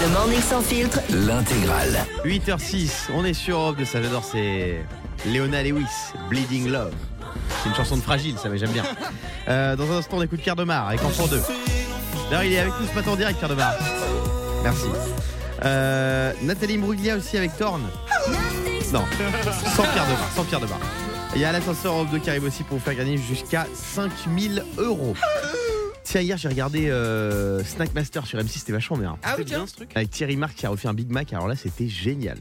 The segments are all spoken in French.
Le Morning Sans Filtre, L'intégrale. 8h06, on est sur Europe de ça, j'adore, c'est Leona Lewis, Bleeding Love. C'est une chanson de fragile, ça mais j'aime bien. Euh, dans un instant, on écoute Pierre Demar avec Enfant 2. D'ailleurs, il est avec nous ce matin en direct, Pierre Demar. Merci. Euh, Nathalie Mbruglia aussi avec Thorn. Non, sans Pierre Demar, sans Pierre. Il y a l'ascenseur Europe 2 qui arrive aussi pour vous faire gagner jusqu'à 5000 euros. Tiens, hier j'ai regardé euh, Snack Master sur M6, c'était vachement bien. Ah oui, bien ce truc. Avec Thierry Marc qui a refait un Big Mac, alors là c'était génial.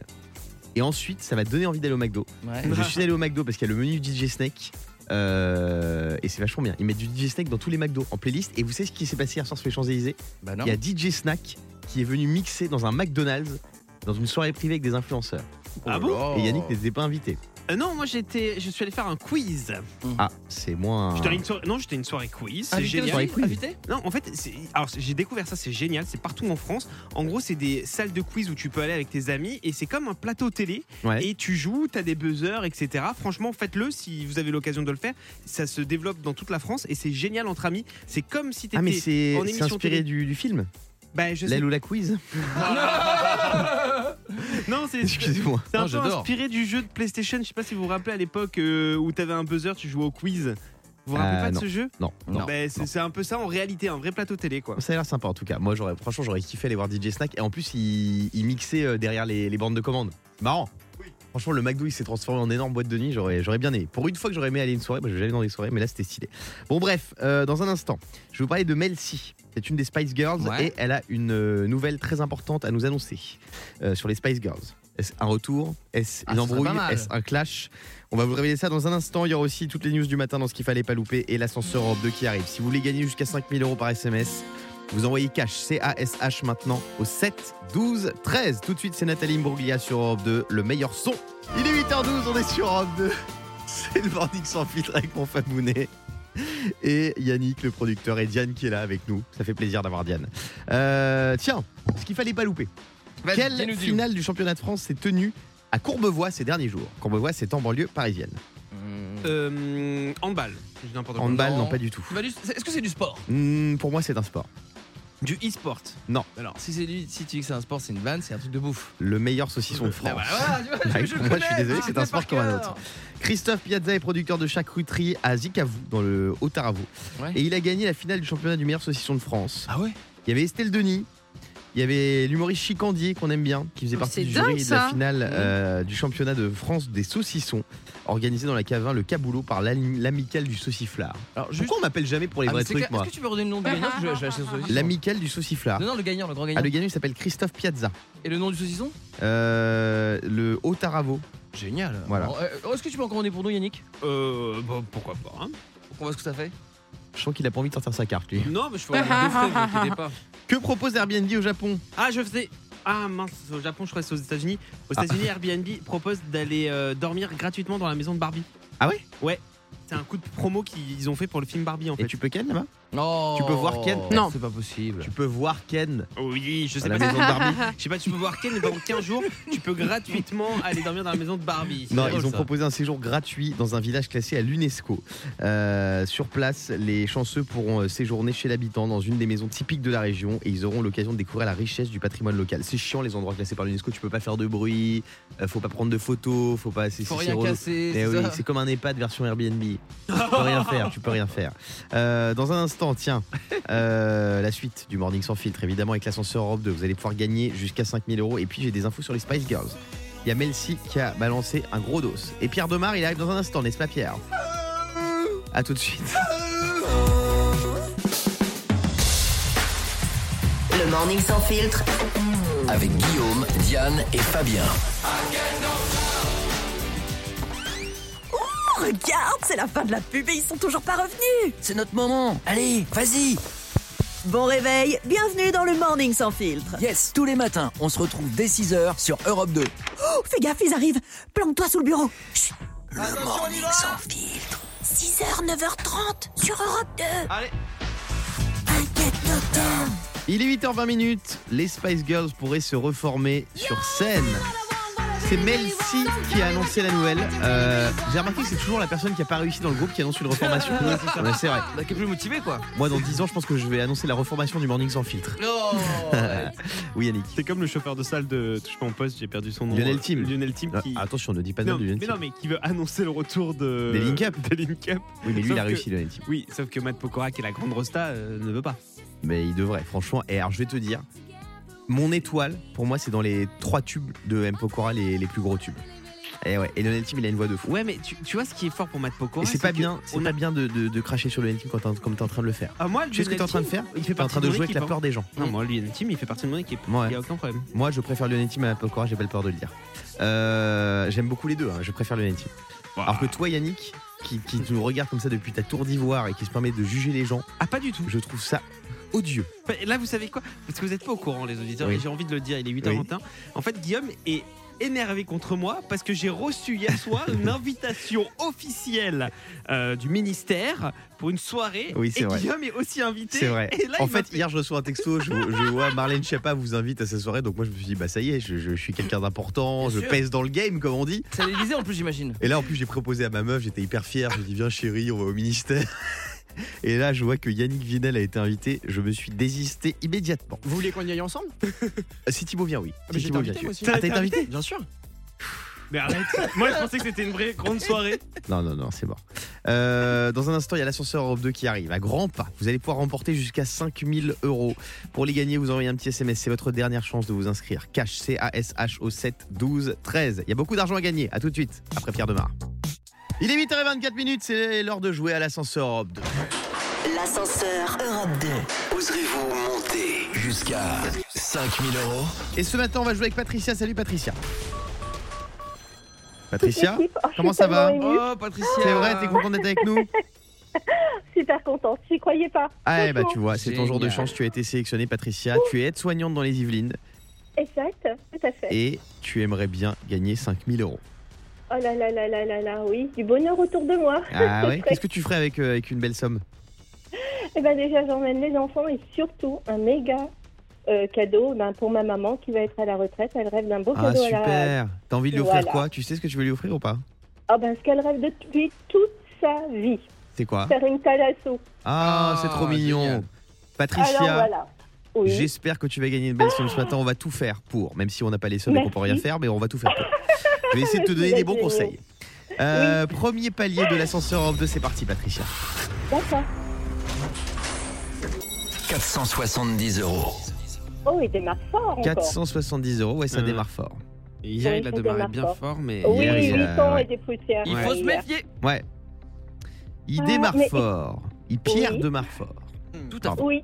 Et ensuite, ça m'a donné envie d'aller au McDo. Ouais. Je suis allé au McDo parce qu'il y a le menu DJ Snake. euh, et c'est vachement bien. Ils mettent du DJ Snake dans tous les McDo en playlist. Et vous savez ce qui s'est passé hier soir sur les Champs-Élysées? Bah. Il y a DJ Snack qui est venu mixer dans un McDonald's dans une soirée privée avec des influenceurs. Ah bon? Et Yannick n'était pas invité. Euh, Non, moi j'étais, je suis allé faire un quiz. Ah, c'est moins. J'étais à une soirée- non, j'étais à une soirée quiz. C'est Invité génial. aussi quiz. Invité Non, en fait, c'est- alors j'ai découvert ça, c'est génial, c'est partout en France. En gros, c'est des salles de quiz où tu peux aller avec tes amis et c'est comme un plateau télé Ouais. et tu joues, t'as des buzzers, etc. Franchement, faites-le si vous avez l'occasion de le faire. Ça se développe dans toute la France et c'est génial entre amis. C'est comme si t'étais Ah, mais c'est en c'est émission inspiré télé. du, du film Bah, je sais. L'aile ou la quiz Non, c'est Excusez-moi. c'est un Non, peu j'adore. inspiré du jeu de PlayStation. Je sais pas si vous vous rappelez à l'époque euh, où t'avais un buzzer, tu jouais au quiz. Vous vous rappelez Euh, pas de non. ce jeu? Non, non. Bah, c'est c'est un peu ça en réalité, un vrai plateau télé quoi. Ça a l'air sympa en tout cas. Moi, j'aurais, franchement, j'aurais kiffé aller voir DJ Snack. Et en plus, il, il mixait euh, derrière les, les bandes de commandes. Marrant. Franchement, le McDo, il s'est transformé en énorme boîte de nuit. J'aurais, j'aurais bien aimé. Pour une fois que j'aurais aimé aller à une soirée, moi, je vais jamais dans des soirées, mais là, c'était stylé. Bon, bref, euh, dans un instant, je vais vous parler de Mel C. C'est une des Spice Girls Ouais. et elle a une euh, nouvelle très importante à nous annoncer euh, sur les Spice Girls. Est-ce un retour? Est-ce Ah, une embrouille? Est-ce un clash? On va vous révéler ça dans un instant. Il y aura aussi toutes les news du matin dans ce qu'il fallait pas louper et l'ascenseur Europe 2 qui arrive. Si vous voulez gagner jusqu'à 5000 euros par SMS, vous envoyez cash C-A-S-H maintenant au 7 12 13. Tout de suite, c'est Nathalie Mbruglia sur Europe 2, le meilleur son. Il est 8h12, on est sur Europe 2. C'est le morning sans filtre avec mon Fabounet. Et Yannick, le producteur, et Diane qui est là avec nous. Ça fait plaisir d'avoir Diane. Euh, tiens, ce qu'il fallait pas louper. Vas-y, Quelle finale du championnat de France s'est tenue à Courbevoie ces derniers jours? Courbevoie, c'est en banlieue parisienne. Mmh. Euh, handball. Je dis n'importe quoi. Handball, non, non. pas du tout. Du- Est-ce que c'est du sport? Hmm, pour moi, c'est un sport. Du e-sport. Alors, si c'est si tu dis que c'est un sport, c'est une vanne, c'est un truc de bouffe. Le meilleur saucisson de France. Bah voilà, vois, Ouais, je- je moi, je suis désolé, je c'est un sport comme un autre. Christophe Piazza est producteur de charcuterie à Zicavou, dans le Haut-Taravo. Ouais. Et il a gagné la finale du championnat du meilleur saucisson de France. Ah ouais? Il y avait Estelle Denis. Il y avait l'humoriste Chicandier qu'on aime bien, qui faisait Oh, partie du dingue, jury de la finale euh, du championnat de France des saucissons, organisé dans la cave 1, le Caboulot, par l'ami- l'amicale du sauciflard. Alors, juste. Pourquoi on m'appelle jamais pour les Ah, vrais trucs, clair. moi Est-ce que tu peux redonner le nom du gagnant? Je vais je vais acheter ce saucisson. L'amicale du sauciflard. Non, non, le gagnant, le grand gagnant. Ah, le gagnant, il s'appelle Christophe Piazza. Et le nom du saucisson? Euh, le Haut-Taravo. Génial. Voilà. Euh, Est-ce que tu peux en commander pour nous, Yannick? Euh, bah, pourquoi pas. hein. On voit ce que ça fait? Je sens qu'il a pas envie de sortir sa carte, lui. non, mais je ferai deux frais, vous inquiétez pas. Que propose Airbnb au Japon? Ah, je faisais. Ah mince, au Japon, je crois que c'est aux États-Unis. Aux États-Unis, Airbnb propose d'aller euh, dormir gratuitement dans la maison de Barbie. Ah ouais? Ouais. C'est un coup de promo qu'ils ont fait pour le film Barbie en Et fait. tu peux Ken là-bas? Non. Tu peux voir Ken Non. C'est pas possible. Tu peux voir Ken Oui, je à sais la pas. maison de Barbie. Je sais pas, tu peux voir Ken et pendant 15 jours, tu peux gratuitement aller dormir dans la maison de Barbie. C'est Non, drôle, ils ont ça. proposé un séjour gratuit dans un village classé à l'UNESCO. Euh, sur place, les chanceux pourront euh, séjourner chez l'habitant dans une des maisons typiques de la région et ils auront l'occasion de découvrir la richesse du patrimoine local. C'est chiant les endroits classés par l'UNESCO, tu peux pas faire de bruit, euh, faut pas prendre de photos, faut pas. c'est- Faut c'est- rien c'est relou. casser. Eh c'est oui, ça c'est comme un EHPAD version Airbnb. Tu peux rien faire, tu peux rien faire. Euh, dans un instant, tiens, euh, la suite du Morning sans filtre, évidemment avec l'ascenseur Europe 2, vous allez pouvoir gagner jusqu'à 5000 euros. Et puis j'ai des infos sur les Spice Girls. Il y a Melcy qui a balancé un gros dos. Et Pierre Demar, il arrive dans un instant, n'est-ce pas Pierre? A tout de suite. le Morning Sans Filtre, Avec Guillaume, Diane et Fabien. Regarde, c'est la fin de la pub et ils sont toujours pas revenus. C'est notre moment. Allez, vas-y. Bon réveil, bienvenue dans le Morning Sans Filtre. Yes, tous les matins, on se retrouve dès 6h sur Europe 2. Oh, fais gaffe, ils arrivent. Planque-toi sous le bureau. Chut. Le morning sans filtre. 6h, 9h30 sur Europe 2. Allez. Inquiète notre Il est 8h20 minutes. Les Spice Girls pourraient se reformer sur scène. C'est Mel C qui a annoncé la nouvelle. Euh, J'ai remarqué que c'est toujours la personne qui a pas réussi dans le groupe qui annonce une reformation. Ouais, c'est vrai. Bah, qui est plus motivé, quoi. Moi, dans 10 ans, je pense que je vais annoncer la reformation du Morning sans filtre. Non. Oui, Yannick. C'est comme le chauffeur de salle de Touche pas en poste, j'ai perdu son nom. Lionel Tim. Lionel Tim Ah, qui. Attention, ne dis pas de non, nom du mais non, mais qui veut annoncer le retour de. Des Link Up. Des Link Up. Oui, mais lui, Sauf il a que- réussi, Lionel Tim. Oui, sauf que Matt Pokora, qui est la grande rosta, euh, ne veut pas. Mais il devrait, franchement. Et alors, je vais te dire, mon étoile, pour moi, c'est dans les trois tubes de M. Pokora, les, les plus gros tubes. Et ouais, et Lionel il a une voix de fou. Ouais, mais tu, tu vois ce qui est fort pour Matt Pokora c'est pas bien, c'est pas bien de, de- de cracher sur Lionel Tim quand t'es- comme t'es en train de le faire. Ah, moi, Tu sais ce que t'es en train de faire Il fait T'es en partie train de jouer avec la hein. peur des gens. Non, moi, Lionel Tim, il fait partie de mon équipe. Ouais. Il y a aucun problème. Moi, je préfère Lionel Tim à Pokora, j'ai pas le peur de le dire. Euh, J'aime beaucoup les deux, hein, je préfère Lionel Tim. Alors que toi, Yannick, qui, qui nous regarde comme ça depuis ta tour d'ivoire et qui se permet de juger les gens, Ah, pas du tout. je trouve ça odieux. Là, vous savez quoi? Parce que vous n'êtes pas au courant, les auditeurs, Oui. et j'ai envie de le dire, il est 8h21. En fait, Guillaume est énervé contre moi parce que j'ai reçu hier soir une invitation officielle euh, du ministère pour une soirée. Oui, c'est et vrai. Guillaume est aussi invité. C'est vrai. Et là, en fait, hier, je reçois un texto, je, je vois Marlène Schiappa vous invite à sa soirée, donc moi je me suis dit, bah ça y est, je, je suis quelqu'un d'important, Bien je sûr. pèse dans le game, comme on dit. C'est à l'Elysée en plus, j'imagine. Et là, en plus, j'ai proposé à ma meuf, j'étais hyper fier, je lui ai dit, viens chérie, on va au ministère. Et là, je vois que Yannick Vinel a été invité, je me suis désisté immédiatement. Vous voulez qu'on y aille ensemble Euh, Si Thibaut vient, oui. mais Si j'étais Thibaut vient, invité, tu- moi aussi. Ah, t'as été invité Bien sûr. Mais arrête. Moi, je pensais que c'était une vraie grande soirée. Non, non, non, c'est mort. Euh, dans un instant, il y a l'ascenseur Europe 2 qui arrive à grands pas. Vous allez pouvoir remporter jusqu'à 5000 euros. Pour les gagner, vous envoyez un petit SMS. C'est votre dernière chance de vous inscrire. Cash, C-A-S-H au 7 12 13. Il y a beaucoup d'argent à gagner. À tout de suite, après Pierre Demar. Il est 8h24 minutes, c'est l'heure de jouer à l'ascenseur Europe 2. L'ascenseur Europe 2. Oserez-vous monter jusqu'à 5000 euros? Et ce matin, on va jouer avec Patricia. Salut Patricia. Patricia. Oh, comment ça va? émue. Oh, Patricia c'est vrai, t'es contente d'être avec nous? Super contente, j'y croyais pas. Ah, bah tu vois, c'est ton jour de chance. Tu as été sélectionnée, Patricia. Tu es aide-soignante dans les Yvelines Exact, tout à fait. et tu aimerais bien gagner 5000 euros. Oh là là là là là là, oui, du bonheur autour de moi. Ah ouais C'est Qu'est-ce que tu ferais avec, euh, avec une belle somme? Eh ben déjà, j'emmène les enfants et surtout un méga euh, cadeau ben, pour ma maman qui va être à la retraite. Elle rêve d'un beau Ah cadeau à la... super T'as envie de lui offrir Voilà. quoi? Tu sais ce que tu veux lui offrir ou pas? Ah ben ce qu'elle rêve depuis toute sa vie, C'est quoi? Faire une thalasso. Ah, Ah, c'est trop mignon génial. Patricia, Alors voilà. Oui. j'espère que tu vas gagner une belle somme ce matin. On va tout faire pour, même si on n'a pas les sommes et qu'on peut rien faire, mais on va tout faire pour. Je vais essayer de te donner des bons conseils. Euh, Premier palier de l'ascenseur Europe 2, c'est parti Patricia. D'accord. 470 euros. Oh, il démarre fort encore. 470 euros, ouais ça Euh, démarre fort. Hier, Oui, il a démarré bien fort. fort, mais. Oui, Hier, il a- 800 ouais. et des poussières. Il Ouais. faut se méfier Ouais. Il Ah, démarre mais- fort. Il Pierre Oui. démarre fort. Tout à Pardon. Oui,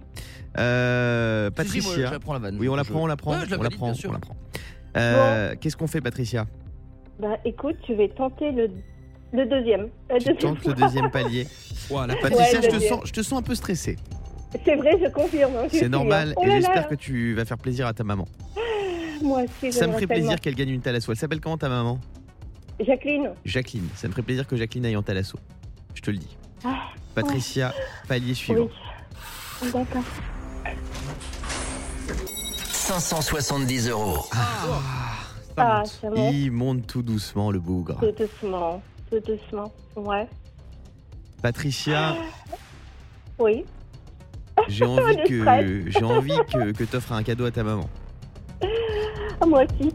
Euh, fait. Si, si, moi, Patricia. je la prends la vanne. Oui, on la Je- prend, on la prend, Ouais, je la on la prend, bien sûr. on la prend. Euh, Qu'est-ce qu'on fait, Patricia? Bah écoute, je vais tenter le, le deuxième. La Tu deuxième tentes le deuxième palier. Voilà. Patricia, je, te sens, je te sens un peu stressée. C'est vrai, je confirme. hein, C'est normal. Oh et j'espère que tu vas faire plaisir à ta maman. Moi aussi, Ça me ferait plaisir qu'elle gagne une thalasso. Elle s'appelle comment ta maman? Jacqueline, Jacqueline. Ça me ferait plaisir que Jacqueline aille en thalasso. Je te le dis. Ah, Patricia, palier suivant. oui. D'accord. 570 euros. Ah, ça monte Il monte tout doucement le bougre. tout doucement. Tout doucement. Ouais. Patricia, Oui. j'ai envie que j'ai envie que, que t'offres un cadeau à ta maman. Ah, moi aussi.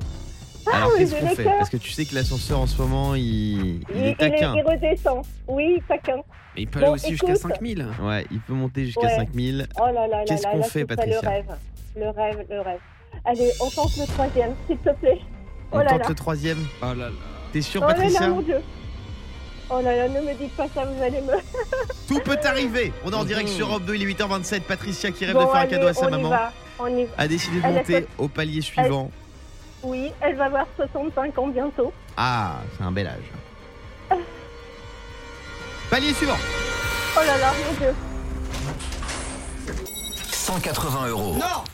Alors oui, qu'est-ce j'ai qu'on fait. Parce que tu sais que l'ascenseur en ce moment il, il Il, est taquin. il redescend. Oui, taquin. Mais il peut Bon, aller aussi jusqu'à écoute. 5000. Ouais, il peut monter jusqu'à Ouais. 5000. Oh là là là Qu'est-ce là qu'on là, fait, serait le Patricia rêve. Le rêve, le rêve. Allez, on tente le troisième, s'il te plaît. Oh On là tente là. le troisième. Oh là là. T'es sûr, Oh là Patricia là, mon Dieu. Oh là là, ne me dites pas ça, vous allez me... Tout peut arriver. On est en direct sur Europe 2, il est 8h27. Patricia qui rêve Bon, de faire un cadeau à sa on y maman va, on y va. a décidé de monter au palier suivant. Oui, elle va avoir 65 ans bientôt. Ah, c'est un bel âge. Palier suivant. Oh là là, mon Dieu. 180 euros. Non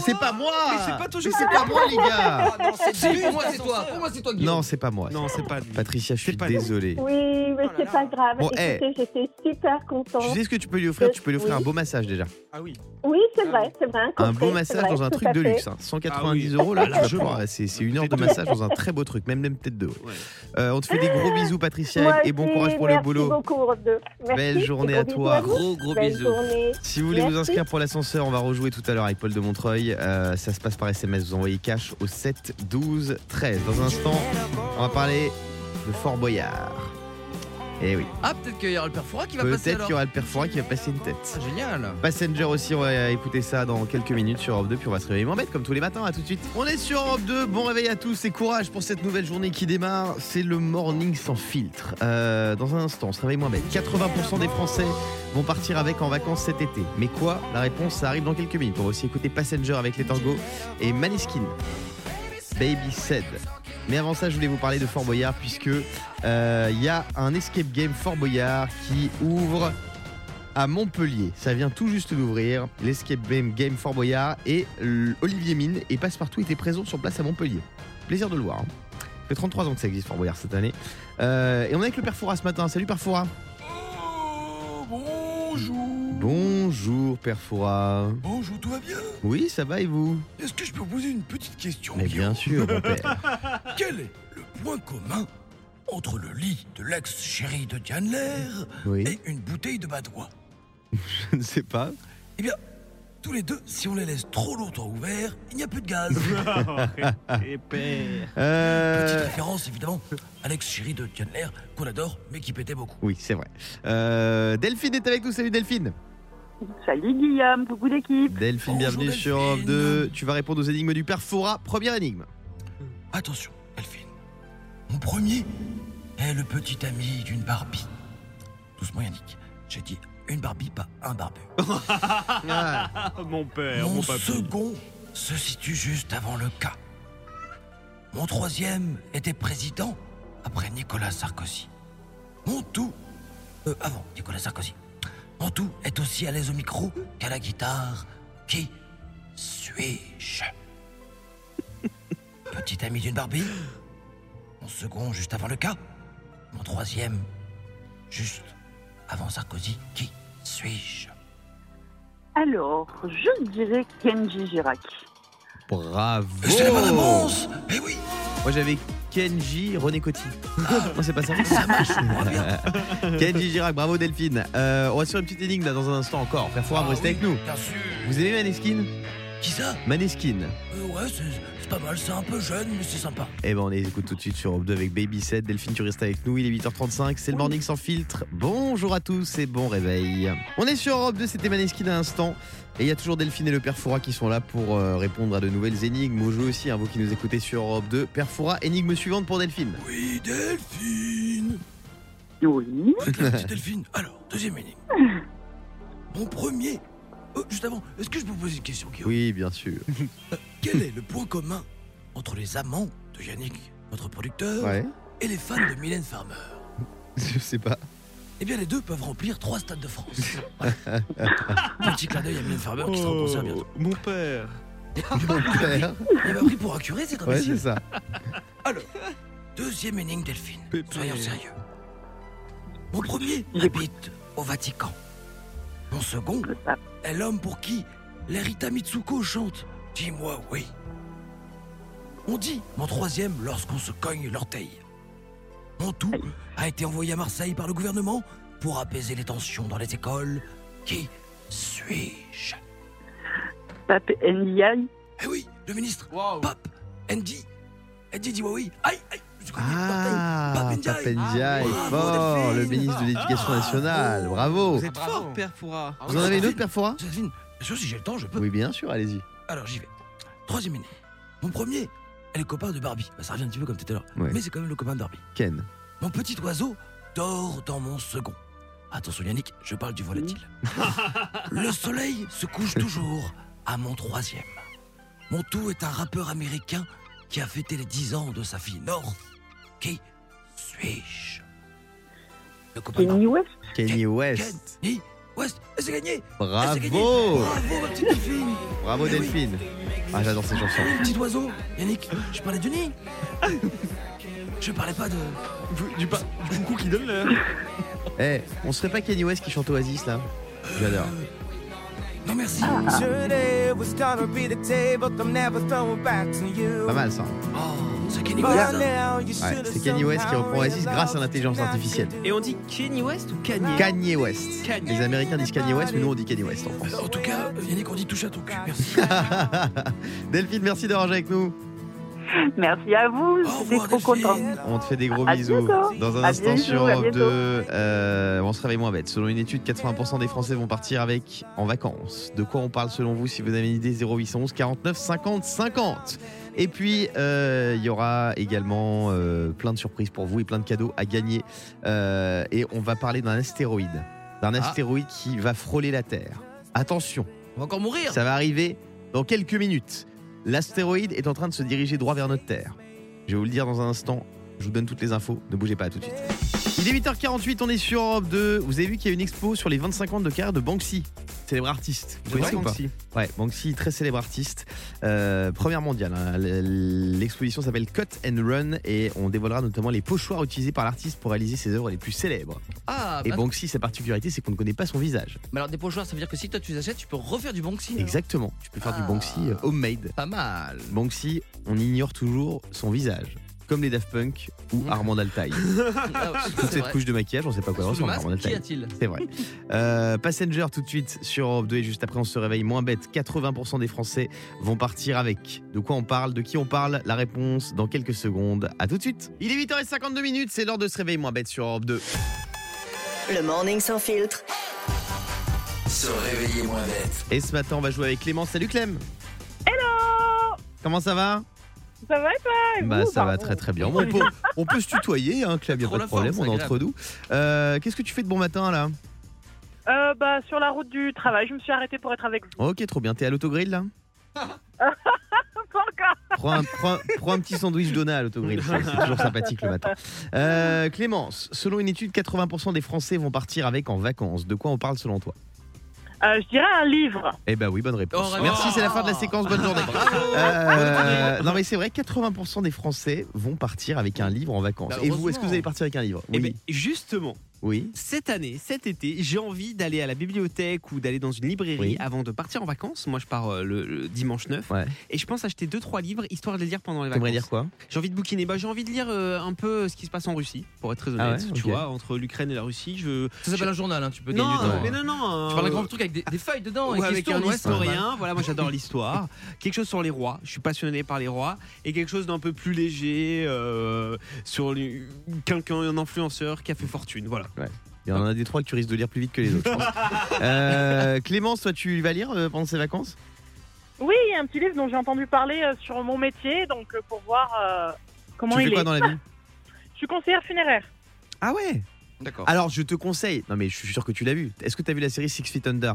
c'est pas moi Mais c'est pas toujours Mais c'est pas moi, les gars Si, pour moi, c'est toi. Pour moi, c'est toi, Guillaume. Non, c'est pas moi. Non, c'est pas lui. Patricia, je suis C'est désolé. Oui, mais Oh c'est pas grave. Écoutez, j'étais super Tu contente. sais ce que tu peux lui offrir? Tu peux lui offrir un beau massage déjà. Ah oui. Oui, c'est vrai, c'est vrai. Un beau massage vrai, dans un truc de luxe. hein. 190 Ah oui. euros, là, Ah, largement. c'est une heure de massage dans un très beau truc, même, même peut-être deux. Ouais. Euh, on te fait des gros bisous, Patricia, Moi et bon aussi, courage pour le boulot. beaucoup, Europe 2. Merci, Belle journée à gros toi. Gros, gros Belle bisous. journée. Si vous voulez vous inscrire pour l'ascenseur, on va rejouer tout à l'heure avec Paul de Montreuil. Euh, ça se passe par SMS. Vous envoyez cash au 7 12 13. Dans un instant, on va parler de Fort Boyard. Et oui, Ah, peut-être qu'il y aura le père Fouras qui va passer peut-être qu'il y aura le perfora qui va passer une tête. Ah, Génial. Passenger aussi, on va écouter ça dans quelques minutes sur Europe 2, puis on va se réveiller moins bête comme tous les matins. À tout de suite. On est sur Europe 2. Bon réveil à tous et courage pour cette nouvelle journée qui démarre. C'est le morning sans filtre. Euh, dans un instant, on se réveille moins bête. 80% des Français vont partir avec en vacances cet été. Mais quoi? La réponse, ça arrive dans quelques minutes. On va aussi écouter Passenger avec les tangos et Maniskin. Baby Said. Mais avant ça, je voulais vous parler de Fort Boyard puisque euh, il y a un escape game Fort Boyard qui ouvre à Montpellier. Ça vient tout juste d'ouvrir, l'escape game Game Fort Boyard et Olivier Mine et Passepartout étaient présents sur place à Montpellier. Plaisir de le voir. hein. Ça fait 33 ans que ça existe Fort Boyard cette année. Euh, et on est avec le Père Fouras ce matin. Salut Père Fouras. bonjour. Bonjour Père Fouras. Bonjour, tout va bien Oui, ça va et vous Est-ce que je peux vous poser une petite question Mais bien sûr, mon père. Quel est le point commun entre le lit de l'ex-chéri de Diane Lair Oui, et une bouteille de badois? Je ne sais pas. Eh bien, tous les deux, si on les laisse trop longtemps ouverts, il n'y a plus de gaz. Et père. Petite Euh, référence, évidemment, à l'ex-chéri de Lair, qu'on adore, mais qui pétait beaucoup. Oui, c'est vrai. Euh, Delphine est avec nous. Salut Delphine. Salut Guillaume, coucou l'équipe. Delphine, Bonjour, bienvenue sur Europe Delphine. 2. Tu vas répondre aux énigmes du Père Fouras. Première énigme. Attention, Delphine. Mon premier est le petit ami d'une Barbie. Doucement Yannick, j'ai dit une Barbie, pas un barbu. Ah, mon père, mon, Mon papy. second se situe juste avant le cas. Mon troisième était président après Nicolas Sarkozy. Mon tout, euh, avant Nicolas Sarkozy. Mon tout est aussi à l'aise au micro qu'à la guitare. Qui suis-je? Petit ami d'une Barbie. Mon second juste avant le cas. Mon troisième juste avant Sarkozy. Qui suis-je Alors, je dirais Kenji Girac. bravo. C'est la bonne réponse Eh oui Moi j'avais Kenji René Coty. Moi c'est pas ça. Ça marche. Kenji Girac, bravo Delphine. Euh, on va sur une petite énigme là dans un instant encore. Père Fouras, Ah restez oui, avec nous. Bien sûr. Vous aimez Maneskin? Qui ça Maneskin. Euh, Ouais, c'est pas mal, c'est un peu jeune, mais c'est sympa. Eh ben on les écoute tout de suite sur Europe 2 avec Baby 7. Delphine, tu restes avec nous. Il est 8h35. C'est le morning sans filtre. Bonjour à tous et bon réveil. On est sur Europe 2. C'était Maneskin à l'instant. Et il y a toujours Delphine et le Père qui sont là pour euh, répondre à de nouvelles énigmes. Au jeu aussi, hein, vous qui nous écoutez sur Europe 2. Père énigme suivante pour Delphine. Oui, Delphine Oui. Delphine. Alors, deuxième énigme. Mon premier... Euh, juste avant, est-ce que je peux vous poser une question, Guillaume Oui, bien sûr. Quel est le point commun entre les amants de Yannick, notre producteur, Ouais. et les fans de Mylène Farmer? Je sais pas. Eh bien, les deux peuvent remplir trois stades de France. Voilà. Petit clin d'œil à Mylène Farmer qui sera en concert bientôt. Oh, mon père. Mon père. Il m'a pris pour un curé, c'est Ouais, c'est ça. Alors, deuxième énigme, Delphine. Pépé. Soyons sérieux. Mon premier habite au Vatican. Mon second. Est l'homme pour qui l'Erita Mitsuko chante Dis-moi oui. On dit mon troisième lorsqu'on se cogne l'orteil. Mon tout a été envoyé à Marseille par le gouvernement pour apaiser les tensions dans les écoles. Qui suis-je? Pape Ndiaye. Eh oui, le ministre Waouh. Pape Andy. Andy dit oui. Aïe, aïe, suis cogné Ah, l'orteil. Pape Pape Ndiaye. Ndiaye, Ah, fort, le ministre de l'Éducation Ah, nationale. bravo. Bravo. Vous êtes Bravo. fort, père Fouras. Vous en avez une autre, sûr, si j'ai le temps, je peux. Oui, bien sûr, allez-y. Alors j'y vais. Troisième énigme. Mon premier est le copain de Barbie. Bah, ça revient un petit peu comme tout à l'heure. Ouais. Mais c'est quand même le copain de Barbie. Ken. Mon petit oiseau dort dans mon second. Attention Yannick, je parle du volatile. le soleil se couche toujours à mon troisième. Mon tout est un rappeur américain qui a fêté les 10 ans de sa fille North. Qui suis-je Le copain de Kenny West. Kenny West. Kenny West. C'est gagné Bravo Bravo, ma petite Delphine Bravo Delphine Ah j'adore ces chansons. Petit oiseau Yannick, je parlais du nid Je parlais pas de... Du, pa- du coucou qui donne l'heure. Eh, on serait pas Kanye West qui chante Oasis là? J'adore. Non merci Pas mal ça. Oh, c'est Kenny West Ouais, c'est Kanye West qui reprend Oasis grâce à l'intelligence artificielle. Et on dit Kenny West ou Kanye Kanye West. Kanye. Les Américains disent Kanye West, mais nous on dit Kanye West en France. En tout cas, Yannick, on dit touche à ton cul, merci. Delphine, merci d'avoir joué avec nous. Merci à vous, revoir, trop contente. On te fait des gros À bisous. bientôt. Dans un À instant bientôt, sur à Europe 2, bientôt. euh, on se réveille moins bête. Selon une étude, 80% des Français vont partir avec en vacances. De quoi on parle selon vous Si vous avez une idée, 0811 49 50 50. Et puis, euh, il y aura également euh, plein de surprises pour vous et plein de cadeaux à gagner. Euh, et on va parler d'un astéroïde. D'un Ah. astéroïde qui va frôler la Terre. Attention, On va encore mourir. ça va arriver dans quelques minutes. L'astéroïde est en train de se diriger droit vers notre Terre. Je vais vous le dire dans un instant. Je vous donne toutes les infos. Ne bougez pas tout de suite. Il est 8h48, on est sur Europe 2. Vous avez vu qu'il y a une expo sur les 25 ans de carrière de Banksy, célèbre artiste. Vous connaissez vrai, ou pas Banksy Ouais, Banksy, très célèbre artiste. Euh, première mondiale. hein. L'exposition s'appelle Cut and Run et on dévoilera notamment les pochoirs utilisés par l'artiste pour réaliser ses œuvres les plus célèbres. Ah, Et bah, Banksy, sa particularité, c'est qu'on ne connaît pas son visage. mais alors des pochoirs, ça veut dire que si toi tu les achètes, tu peux refaire du Banksy. alors. Exactement. Tu peux faire du Ah. Banksy euh, homemade. Pas mal. Banksy, on ignore toujours son visage. Comme les Daft Punk ou Mm. Armand Altaï. Ah, Toute cette vrai. couche de maquillage, on sait pas quoi Sous le ressemble masque, Armand qui Altaï. a-t-il C'est vrai. Euh, Passenger tout de suite sur Europe 2 et juste après on se réveille moins bête. 80% des Français vont partir avec. De quoi on parle De qui on parle? La réponse dans quelques secondes. À tout de suite. Il est 8h52 minutes, c'est l'heure de se réveiller moins bête sur Europe 2. Le morning sans filtre. Se réveiller moins bête. Et ce matin on va jouer avec Clément. Salut Clem Hello Comment ça va? Ça va et toi et Bah vous ça va très très bien. On peut, on peut se tutoyer, hein, Clem, y a Trop pas de la problème, forme, on est c'est entre nous. Euh, Qu'est-ce que tu fais de bon matin là? Euh, bah, sur la route du travail, je me suis arrêtée pour être avec vous. Ok, trop bien. T'es à l'autogrill là? Pas encore. prends un, prends- prends un petit sandwich Donna à l'autogrill, c'est c'est toujours sympathique le matin. Euh, Clémence, selon une étude, 80% des Français vont partir avec en vacances. De quoi on parle selon toi? Euh, je dirais un livre. Eh ben oui, bonne réponse. Oh. Merci, c'est la fin de la séquence. Bonne journée. Euh, non mais c'est vrai, 80% des Français vont partir avec un livre en vacances. Bah, Et vous, est-ce que vous allez partir avec un livre? Eh Oui. ben, justement, Oui. cette année, cet été, j'ai envie d'aller à la bibliothèque ou d'aller dans une librairie Oui. avant de partir en vacances. Moi, je pars euh, le, le dimanche 9. Ouais. Et je pense acheter 2-3 livres histoire de les lire pendant les vacances. Dire quoi? J'ai envie de bouquiner. Bah, j'ai envie de lire euh, un peu ce qui se passe en Russie, pour être très Ah honnête. ouais, Tu vois, entre l'Ukraine et la Russie, je. Ça s'appelle un journal, hein, tu peux gagner Non, du temps. mais non, non. Tu parles d'un euh, grand truc avec des, des feuilles dedans avec un historien, voilà, moi j'adore l'histoire. quelque chose sur les rois, je suis passionné par les rois. Et quelque chose d'un peu plus léger euh, sur quelqu'un, un influenceur qui a fait fortune. Voilà. Il y en a des trois que tu risques de lire plus vite que les autres. je pense. Euh, Clémence, toi, tu vas lire euh, pendant ces vacances? Oui, il y a un petit livre dont j'ai entendu parler euh, sur mon métier, donc euh, pour voir euh, comment Tu il fais quoi est. dans la vie? Je suis conseillère funéraire. Ah ouais? D'accord. Alors, je te conseille. Non, mais je suis sûr que tu l'as vu. Est-ce que tu as vu la série Six Feet Under?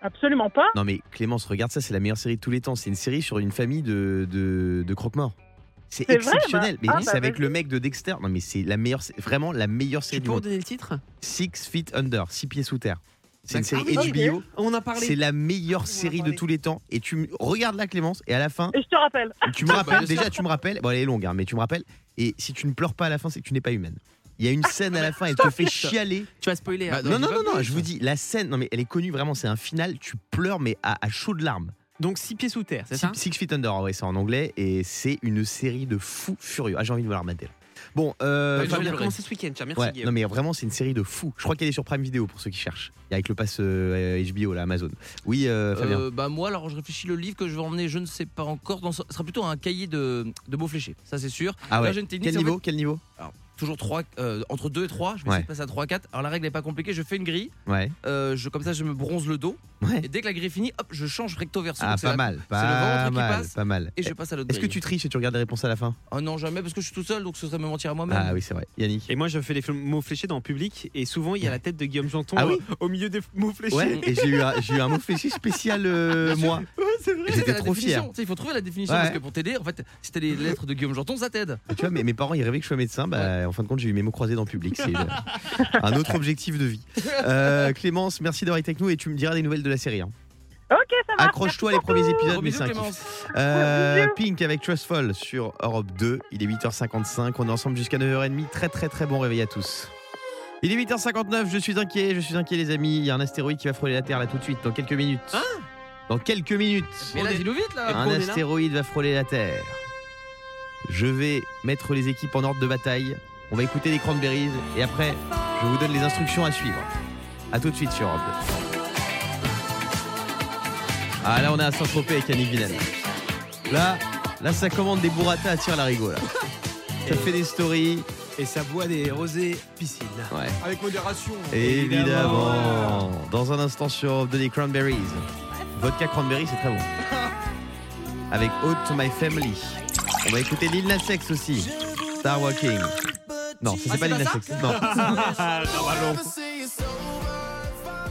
Absolument pas. Non, mais Clémence, regarde ça, c'est la meilleure série de tous les temps. C'est une série sur une famille de, de, de croque-morts. C'est C'est vrai, exceptionnel. bah- mais ah, c'est bah, avec vas-y. le mec de Dexter. Non, mais c'est la meilleure, c'est vraiment la meilleure série Tu peux redonner le titre Six Feet Under, six pieds sous terre. C'est une série. Ah oui, HBO. On a parlé. C'est la meilleure série de tous les temps. Et tu regardes là, Clémence, et à la fin, Et je te rappelle. tu me bah, rappelles. déjà, tu me rappelles. Bon, elle est longue, hein, mais tu me rappelles. Et si tu ne pleures pas à la fin, c'est que tu n'es pas humaine. Il y a une scène à la fin, elle te fait chialer. Tu vas spoiler. Bah, hein. Non, non, non, non, je vous dis, la scène, non mais elle est connue vraiment, c'est un final, tu pleures mais à, à chaud de larmes. Donc six pieds sous terre, c'est ça Six Feet Under, ouais, c'est en anglais, et c'est une série de fous furieux. Ah, j'ai envie de remater. là. Bon, euh, Ouais, Je j'ai vais envie de bien pleurer. commencer ce week-end. Tiens, merci ouais, Guillaume. non mais vraiment, c'est une série de fous. Je crois qu'elle est sur Prime Video pour ceux qui cherchent. Il y a avec le pass euh, HBO, là, Amazon. Oui, euh, Fabien. Euh, bah moi alors je réfléchis le livre que je vais emmener je ne sais pas encore dans ce sera plutôt un cahier de, de mots fléchés ça c'est sûr ah là, ouais. j'ai une technique, Quel c'est en niveau Quel niveau? Toujours 3 entre 2 et 3 je vais Ouais. essayer de passer à 3 4 alors la règle n'est pas compliquée je fais une grille Ouais. euh, je, comme ça je me bronze le dos Ouais. et dès que la grille est finie hop je change recto verso Ah, Donc, c'est pas la- mal. le Pas ventre qui mal. passe Pas mal. et je passe à l'autre Est-ce que tu triches et tu regardes les réponses à la fin? Ah non jamais parce que je suis tout seul donc ce serait me mentir à moi-même Ah oui, c'est vrai. Yannick? Et moi, je fais les mots fléchés dans le public et souvent il y a la tête de Guillaume Janton Ah oui euh, au milieu des mots fléchés. Ouais, et j'ai eu, un- j'ai eu un mot fléché spécial, euh, moi. Ouais, c'est vrai. J'étais trop définition. fier. Tu sais, il faut trouver la définition Ouais. parce que pour t'aider en fait si t'as les lettres de Guillaume Janton ça t'aide Tu vois, mes parents, ils rêvaient que je sois médecin. Bah, en fin de compte, j'ai eu mes mots croisés dans le public. C'est euh, un autre objectif de vie. Euh, Clémence, merci d'avoir été avec nous et tu me diras des nouvelles de la série. hein. Ok, ça va. Accroche-toi les premiers épisodes, mais c'est. Euh, Pink avec Trustful sur Europe 2. Il est 8h55. On est ensemble jusqu'à 9h30. Très très très bon réveil à tous. Il est 8h59. Je suis inquiet. Je suis inquiet, les amis. Il y a un astéroïde qui va frôler la Terre là tout de suite, dans quelques minutes. dans quelques minutes. Mais là, dis-nous vite là. Un là astéroïde va frôler la Terre. Je vais mettre les équipes en ordre de bataille. On va écouter les cranberries et après, je vous donne les instructions à suivre. A tout de suite sur Europe 2. Ah là, on est à Saint-Tropez avec Yannick Vinel. Là, là, ça commande des burrata à tir larigot là. Ça fait des stories. Et ça boit des rosés piscine. Ouais. Avec modération. Évidemment. Dans un instant sur Europe 2 des cranberries. Vodka cranberry, c'est très bon. Avec Ode to My Family. On va écouter Lil Nas X aussi. Star Walking. Non, ça c'est Ah, pas c'est Lil pas Nas X. Non.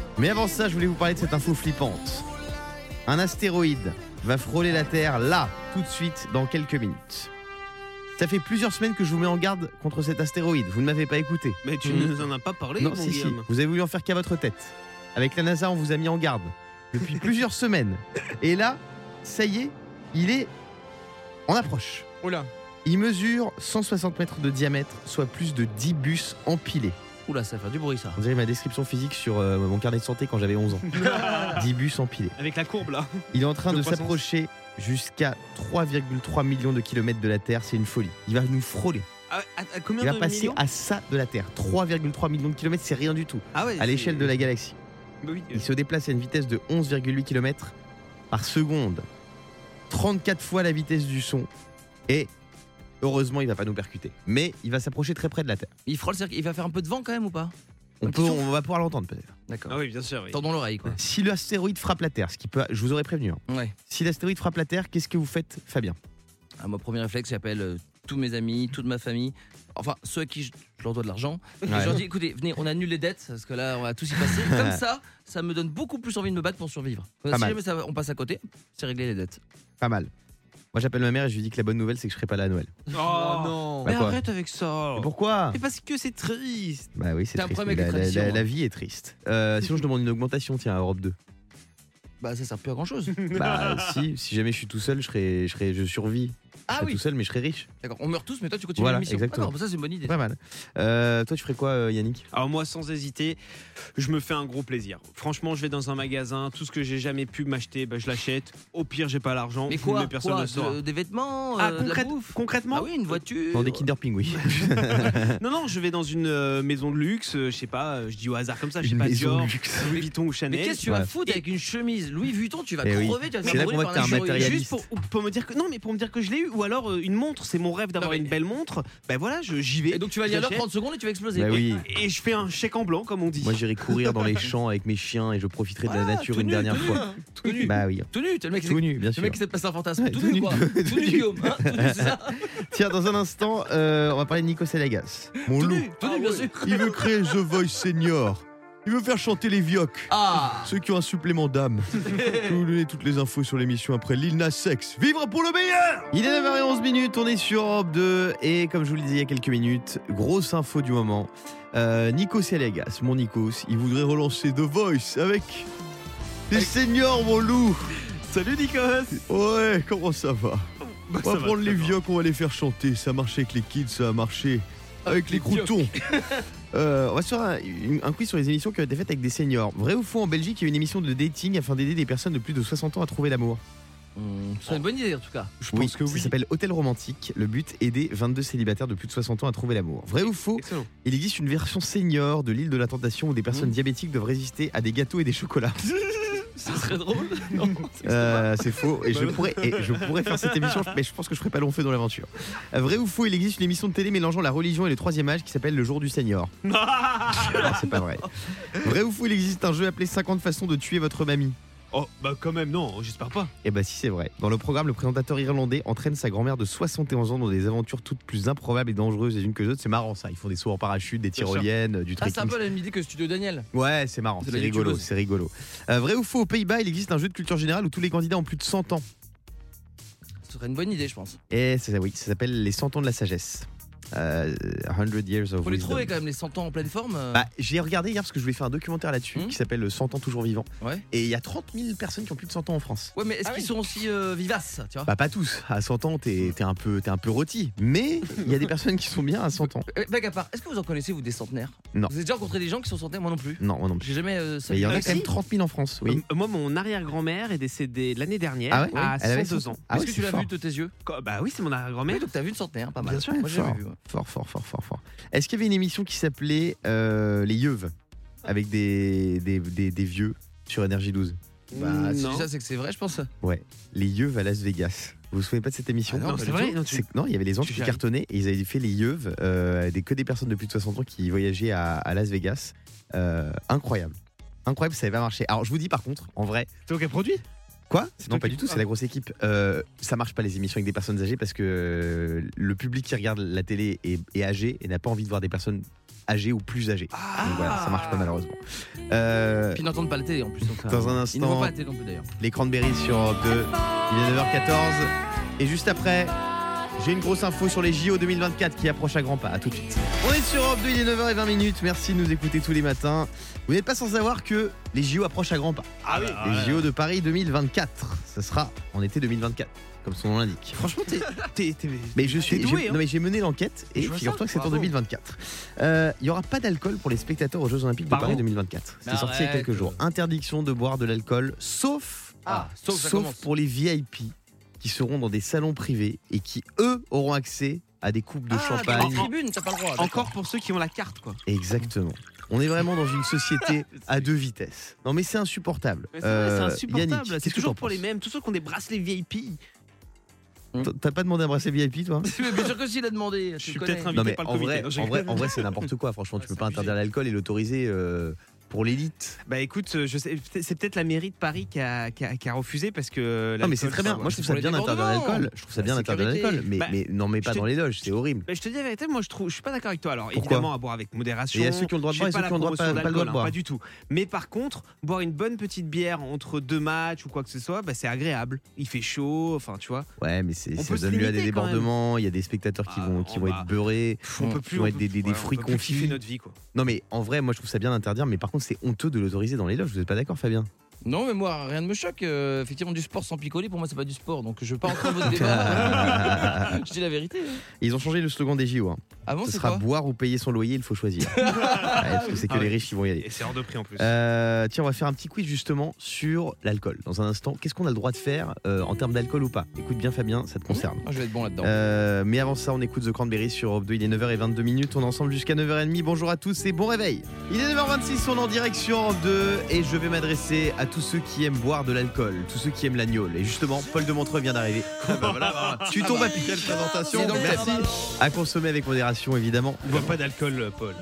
Mais avant ça, je voulais vous parler de cette info flippante. Un astéroïde va frôler la Terre là, tout de suite, dans quelques minutes. Ça fait plusieurs semaines que je vous mets en garde contre cet astéroïde. Vous ne m'avez pas écouté. Mais tu Mhm. nous en as pas parlé, Non, mon si. Vous avez voulu en faire qu'à votre tête. Avec la NASA, on vous a mis en garde depuis plusieurs semaines. Et là, ça y est, il est en approche. Oh là. Il mesure 160 mètres de diamètre, soit plus de 10 bus empilés. Oula, ça va faire du bruit ça. On dirait ma description physique sur euh, mon carnet de santé quand j'avais 11 ans. 10 bus empilés. Avec la courbe là. Il est en train De s'approcher jusqu'à 3,3 millions de kilomètres de la Terre. C'est une folie. Il va nous frôler. À, à- à combien Il va de passer à ça de la Terre. 3,3 millions de kilomètres, c'est rien du tout. Ah ouais, À l'échelle de la galaxie. Bah oui. Il se déplace à une vitesse de 11,8 km par seconde. 34 fois la vitesse du son. Et heureusement, il va pas nous percuter. Mais il va s'approcher très près de la Terre. Il frôle, c'est-à-dire qu'il va faire un peu de vent quand même ou pas? On, peut, on va pouvoir l'entendre peut-être. D'accord. Ah oui, bien sûr. oui. Tendons l'oreille quoi. Si l'astéroïde frappe la Terre, ce qui peut, je vous aurais prévenu. hein. Ouais. Si l'astéroïde frappe la Terre, qu'est-ce que vous faites, Fabien? Ah, mon premier réflexe, j'appelle euh, tous mes amis, toute ma famille. Enfin, ceux à qui je, je leur dois de l'argent. Et Je leur dis, écoutez, venez, on annule les dettes, parce que là, on va tous y passer. Comme ça, ça me donne beaucoup plus envie de me battre pour survivre. Pas si mal. jamais ça- on passe à côté, c'est régler les dettes. Pas mal. Moi, j'appelle ma mère et je lui dis que la bonne nouvelle, c'est que je serai pas là à Noël. Oh, non. Bah Mais quoi arrête avec ça. Et pourquoi Mais parce que c'est triste. Bah oui, c'est T'as un triste. problème avec La, les la- traditions, la- la vie est triste. Euh, sinon, je demande une augmentation, tiens, à Europe 2. Bah, ça sert plus à grand chose. Bah si, si jamais je suis tout seul, je serai, je serai, je survis. Je Ah oui, tout seul, mais je serai riche. d'accord. On meurt tous, mais toi, tu continues Voilà, l'émission. exactement. D'accord, bah, ça, c'est une bonne idée. Pas mal. Euh, toi, tu ferais quoi, euh, Yannick? Alors moi, sans hésiter, je me fais un gros plaisir. Franchement, je vais dans un magasin, tout ce que j'ai jamais pu m'acheter, bah, je l'achète. Au pire, j'ai pas l'argent, Mais quoi, personne quoi? ne saura. De- Des vêtements Ah, euh, de la concrète- bouffe? concrètement? Ah oui, une voiture. Dans des Kinder Ping, oui. Non, non, je vais dans une euh, maison de luxe, euh, je sais pas, euh, je dis au hasard comme ça, je sais Une pas, maison Dior, de luxe. Louis Vuitton ou Mais Chanel. qu'est-ce que tu vas Ouais. foutre avec une chemise? Louis Vuitton Tu vas Eh oui. crever, tu vas te C'est faire là brûler qu'on par voit que la t'es un journée. matérialiste. Juste pour, pour me dire que non, mais pour me dire que je l'ai eu, ou alors euh, une montre, c'est mon rêve d'avoir une belle montre. Ben voilà, je- j'y vais. Et donc tu vas y aller j'achète, 30 secondes et tu vas exploser. Bah oui. Et je fais un chèque en blanc, comme on dit. Moi, j'irai courir dans les champs avec mes chiens et je profiterai de la Ah, nature tout une nu, dernière tout fois. nu, Tout nu. Bah oui. Tout nu, le mec, Tout nu, bien le sûr. mec qui s'est passé un fantasme. Tout, tout nu quoi. tout Tout nu. Guillaume. hein, tout nu, c'est ça. Tiens, dans un instant, euh, on va parler de Nico Selagas. Mon Tout loup. nu, tout nu, bien sûr. Il veut créer The Voice Senior. Il veut faire chanter les vioques. Ah Ceux qui ont un supplément d'âme. Je vais vous donner toutes les infos sur l'émission après Lil Nas X. Vivre pour le meilleur Il est 9h11 minutes, on est sur Europe 2 et comme je vous le disais il y a quelques minutes, grosse info du moment. Euh, Nikos mon Nikos, il voudrait relancer The Voice avec les seniors, mon loup. Salut Nikos Ouais, comment ça va? Bah, On va prendre les vieux, on va les faire chanter. Ça a marché avec les kids, ça a marché avec les croutons. Euh, on va se faire un, quiz sur les émissions qui ont été faites avec des seniors. Vrai ou faux, en Belgique, il y a une émission de dating afin d'aider des personnes de plus de 60 ans à trouver l'amour Hum, C'est une bonne idée en tout cas. Je pense que Ça s'appelle Hôtel Romantique. Le but, aider 22 célibataires de plus de 60 ans à trouver l'amour. Vrai ou faux Excellent. Il existe une version senior de l'île de la Tentation où des personnes Mmh. diabétiques doivent résister à des gâteaux et des chocolats. Ce serait drôle. Euh, c'est faux. Et je, Bah, pourrais, et je pourrais faire cette émission, mais je pense que je ferai pas long feu dans l'aventure. Euh, Vrai ou faux Il existe une émission de télé mélangeant la religion et le troisième âge qui s'appelle Le Jour du Seigneur. non, c'est pas vrai. Vrai ou faux Il existe un jeu appelé 50 façons de tuer votre mamie. Oh, bah quand même, non, j'espère pas. Eh bah si c'est vrai. Dans le programme, le présentateur irlandais entraîne sa grand-mère de 71 ans dans des aventures toutes plus improbables et dangereuses les unes que les autres. C'est marrant ça. Ils font des sauts en parachute, des tyroliennes, du Ah, c'est un trekking. peu la même idée que Studio Daniel. Ouais, c'est marrant, C'est rigolo, c'est rigolo. Euh, vrai ou faux Aux Pays-Bas, il existe un jeu de culture générale où tous les candidats ont plus de 100 ans. Ce serait une bonne idée, je pense. Et c'est oui, ça s'appelle les 100 ans de la sagesse. Euh, 100 Years of Faut les Wisdom. trouver quand même les 100 ans en pleine forme. euh. Bah, j'ai regardé hier parce que je voulais faire un documentaire là-dessus Hmm. qui s'appelle 100 ans toujours vivant. Ouais. Et il y a 30 000 personnes qui ont plus de 100 ans en France. Ouais, mais est-ce qu'ils sont aussi euh, vivaces, tu vois? Bah pas tous. À 100 ans, t'es t'es un peu, t'es un peu rôti. Mais il y a des personnes qui sont bien à 100 ans. Euh, Blague à part, est-ce que vous en connaissez vous des centenaires? Non. Vous avez déjà rencontré des gens qui sont centenaires? Moi non plus. Non, moi non plus. J'ai jamais. euh, Mais il y en a salué. quand même 30 000 en France. Oui. Euh, Moi, mon arrière-grand-mère est décédée l'année dernière Ah ouais? à Elle avait 102 100 ans. Ah Est-ce ouais, que tu c'est l'as fort. vu de tes yeux? Quoi, Bah oui, c'est mon arrière-grand-mère. Oui, donc t'as vu une centenaire, pas mal. Bien sûr, Moi j'ai jamais vu. ouais. Fort, fort, fort, fort, fort. Est-ce qu'il y avait une émission qui s'appelait euh, Les Yeuves avec des, des, des, des vieux sur Énergie 12 Bah, si non. tu dis ça, c'est que c'est vrai, je pense. Ouais, Les Yeuves à Las Vegas. Vous vous souvenez pas de cette émission? Ah non, pas c'est du vrai tout. non, tu- C'est- Non, il y avait les anges Tu qui cartonnaient et ils avaient fait les yeuves, euh, des, que des personnes de plus de 60 ans qui voyageaient à, à Las Vegas. Euh, incroyable. Incroyable, ça n'avait pas marché. Alors je vous dis par contre, en vrai, C'est as produit? Quoi Non, pas qui- du tout, c'est Ah. la grosse équipe. Euh, ça marche pas les émissions avec des personnes âgées parce que euh, le public qui regarde la télé est, est âgé et n'a pas envie de voir des personnes âgées ou plus âgées. Donc voilà, ça marche pas malheureusement. Euh, Puis ils n'entendent pas la télé en plus. donc ça- dans un Ils instant, pas la télé non plus d'ailleurs. les Cranberries sur Europe 2. Il est 9h14. Et juste après, j'ai une grosse info sur les JO 2024 qui approchent à grands pas. À tout de suite. On est sur Europe 2, il est 9h20 minutes. Merci de nous écouter tous les matins. Vous n'êtes pas sans savoir que les JO approchent à grands pas. Ah oui. Les JO de Paris 2024. Ce sera en été 2024, comme son nom l'indique. Franchement, t'es. t'es- t'es- Mais je suis T'es doué, j'ai- hein. non, mais j'ai mené l'enquête et Je vois figure-toi ça, que c'est en bravo. 2024. Euh, Il y aura pas d'alcool pour les spectateurs aux Jeux Olympiques de Pardon Paris 2024. C'est Mais sorti il y a arrête. quelques jours. Interdiction de boire de l'alcool, sauf Ah, sauf ça commence. pour les VIP qui seront dans des salons privés et qui eux auront accès à des coupes de Ah, dans les champagne. tribunes, t'as pas le droit. d'accord. Encore pour ceux qui ont la carte, quoi. Exactement. On est vraiment dans une société à deux vitesses. Non mais c'est insupportable. C'est Euh, c'est insupportable. Yannick, C'est toujours pour les mêmes. Tous ceux qui ont des bracelets VIP. T'as pas demandé un bracelet VIP toi Mais Bien sûr que s'il a demandé. Je tu suis peut-être un- Non Invité mais par le en comité, vrai, non, en vrai, en vrai, c'est n'importe quoi. Franchement, tu peux pas interdire l'alcool et l'autoriser euh, pour l'élite. Bah écoute, euh, je sais, c'est peut-être la mairie de Paris qui a, qui a- qui a refusé parce que. Non mais c'est très bien. Moi je trouve ça bien d'interdire l'alcool. Je trouve ça bien d'interdire l'alcool. Mais, Bah, mais n'en mets pas te- dans les loges, c'est horrible. Bah, je te dis la vérité, moi je trouve, je suis pas d'accord avec toi. Alors Pourquoi évidemment à boire avec modération. Et il y a ceux qui ont le droit de boire et ceux qui ont le droit pas- pas le droit de d'alcool, hein, boire. Pas du tout. Mais par contre, boire une bonne petite bière entre deux matchs ou quoi que ce soit, bah, c'est agréable. Il fait chaud, enfin tu vois. Ouais, mais c'est On ça donne lieu à des débordements. Il y a des spectateurs qui Ah, vont non, qui vont être beurrés. On peut qui plus vont on être des, fruits confits. notre vie quoi. Non mais en vrai, moi je trouve ça bien d'interdire. Mais par contre, c'est honteux de l'autoriser dans les loges. Vous êtes pas d'accord, Fabien? Non, mais moi, rien ne me choque. Euh, effectivement, du sport sans picoler, pour moi, c'est pas du sport. Donc, je veux pas entrer dans votre débat. je dis la vérité. hein. Ils ont changé le slogan des JO. Hein. Avant, Ce sera quoi boire ou payer son loyer, il faut choisir. Ouais, parce que c'est que Ah les riches qui vont y aller. Et c'est hors de prix en plus. Euh, tiens, on va faire un petit quiz justement sur l'alcool. Dans un instant, qu'est-ce qu'on a le droit de faire euh, en termes d'alcool ou pas? Écoute bien, Fabien, ça te concerne. Ah, Je vais être bon là-dedans. Euh, mais avant ça, on écoute The Cranberries sur Europe 2. Il est 9h22 minutes. On est ensemble jusqu'à 9h30. Bonjour à tous et bon réveil. Il est 9h26. On est en direction Europe 2 et je vais m'adresser à tous ceux qui aiment boire de l'alcool, tous ceux qui aiment l'agnole. Et justement, Paul de Montreux vient d'arriver. tu tombes à pic. Quelle présentation. Merci. À consommer avec modération, évidemment. On boit pas d'alcool, Paul.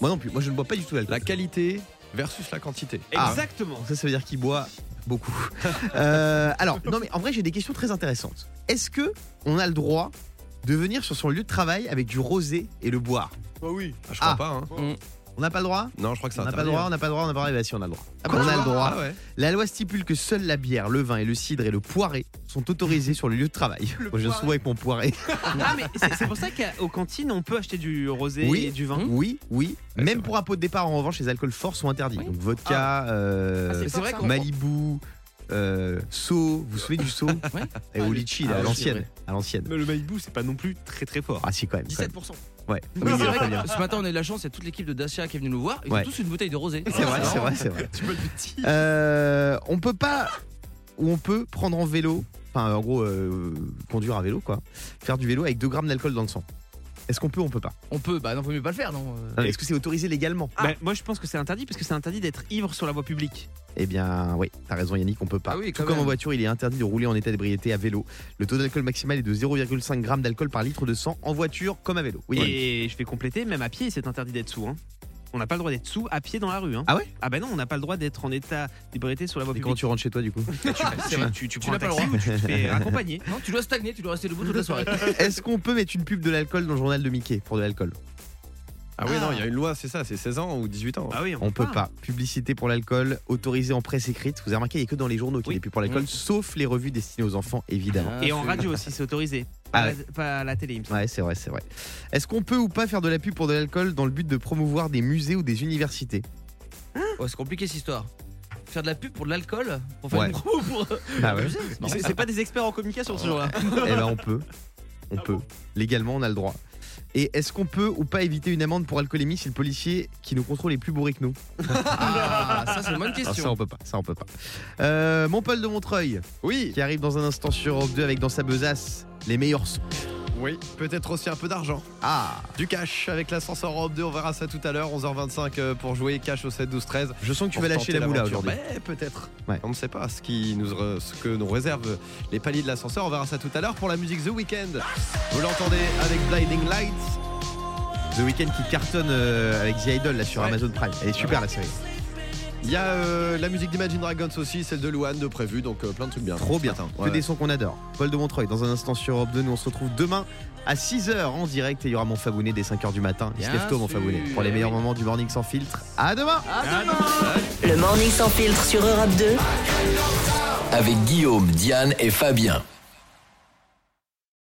Moi non plus. Moi, je ne bois pas du tout d'alcool. La qualité versus la quantité. Ah. Exactement. Ça, ça veut dire qu'il boit beaucoup. Euh, alors, non, mais en vrai, j'ai des questions très intéressantes. Est-ce que on a le droit de venir sur son lieu de travail avec du rosé et le boire? Bah oui. je crois Ah. pas. Hein. On n'a pas le droit Non, je crois que c'est On n'a pas le droit, on n'a pas le droit, on n'a pas le droit. Bah, si, on a le droit. Ah on a le droit. Ah ouais. La loi stipule que seule la bière, le vin et le cidre et le poiré sont autorisés sur le lieu de travail. Moi, je souvent avec mon poiré. Ah mais c'est c'est pour ça qu'aux cantines on peut acheter du rosé Oui. et du vin. Oui, oui. Ouais, Même pour un pot de départ, en revanche, les alcools forts sont interdits. Oui. Donc vodka, euh, Ah, c'est c'est fort, vrai ça. qu'on- Malibu, euh, So. Vous vous souvenez du So Ouais. Et au litchi, là, Ah, à oui, l'ancienne. c'est vrai. À l'ancienne. Mais le Malibu c'est pas non plus très très fort. Ah si quand même. quand même. 17%. Ouais. Oui, c'est vrai que ce matin, on a eu la chance, il y a toute l'équipe de Dacia qui est venue nous voir. Ils Ouais. ont tous une bouteille de rosé. C'est vrai, c'est vrai, c'est vrai. Tu peux le petit. Euh, on peut pas ou on peut prendre en vélo, enfin en gros euh, conduire à vélo quoi, faire du vélo avec 2 grammes d'alcool dans le sang. Est-ce qu'on peut ou on peut pas On peut, bah non, faut mieux pas le faire, non euh. Est-ce que c'est autorisé légalement Bah, moi je pense que c'est interdit parce que c'est interdit d'être ivre sur la voie publique. Eh bien oui, t'as raison Yannick, on peut pas. Ah oui, Tout comme en voiture, il est interdit de rouler en état d'ébriété à vélo. Le taux d'alcool maximal est de 0,5 grammes d'alcool par litre de sang en voiture comme à vélo. Oui. Yannick. Et je vais compléter, même à pied c'est interdit d'être sous. Hein. On n'a pas le droit d'être sous à pied dans la rue. Hein. Ah ouais? Ah bah non, on n'a pas le droit d'être en état d'ébriété sur la voie Et publique. tu rentres chez toi du coup? Tu, tu, tu prends n'as un pas le taxi ou tu te fais accompagner. Non, tu dois stagner, tu dois rester debout toute la soirée. Est-ce qu'on peut mettre une pub de l'alcool dans le journal de Mickey pour de l'alcool? Ah oui, non, il y a une loi, c'est ça, c'est 16 ans ou 18 ans. Ah oui, On peut pas. Publicité pour l'alcool, autorisée en presse écrite. Vous avez remarqué, il n'y a que dans les journaux qu'il Oui. n'y a plus pour l'alcool, Mm. sauf les revues destinées aux enfants, évidemment. Ah, Et en radio aussi, c'est autorisé. Ah Pas, ouais. la, pas à la télé, il me semble. Ouais, c'est vrai, c'est vrai. Est-ce qu'on peut ou pas faire de la pub pour de l'alcool dans le but de promouvoir des musées ou des universités? Ouais, c'est compliqué cette histoire. Faire de la pub pour de l'alcool Pour faire Ouais. une promo pour. Ah ouais. C'est pas des experts en communication ce jour-là. Eh ben on peut. On peut. Légalement, on a le droit. Et est-ce qu'on peut ou pas éviter une amende pour alcoolémie si le policier qui nous contrôle est plus bourré que nous Ah, ça c'est une bonne Ah, Ça question. on peut pas, ça on peut pas. Euh, mon Paul de Montreuil, Oui, qui arrive dans un instant sur Europe 2 avec dans sa besace les meilleurs sons. Oui, peut-être aussi un peu d'argent. Ah, Du cash avec l'ascenseur Europe 2, on verra ça tout à l'heure, 11h25 euh, pour jouer cash au 7 12 13. je sens que tu vas lâcher la moula aujourd'hui. Mais peut-être. Ouais. On ne sait pas ce, qui nous, re- ce que nous réservent les paliers de l'ascenseur. On verra ça tout à l'heure pour la musique The Weeknd. Vous l'entendez avec Blinding Lights. The Weeknd qui cartonne euh, avec The Idol là sur Ouais. Amazon Prime. Elle est super la série. Il y a euh, la musique d'Imagine Dragons aussi, celle de Luan de prévu, donc euh, plein de trucs bien. Trop bien. Matin. Que Ouais. des sons qu'on adore. Paul de Montreuil dans un instant sur Europe 2. Nous on se retrouve demain à 6h en direct et il y aura mon Fabounet dès 5h du matin. Il se Bien lève tôt mon. Fabounet pour les Eh meilleurs moments du morning sans filtre. À demain Le Morning Sans Filtre sur Europe 2. Avec Guillaume, Diane et Fabien.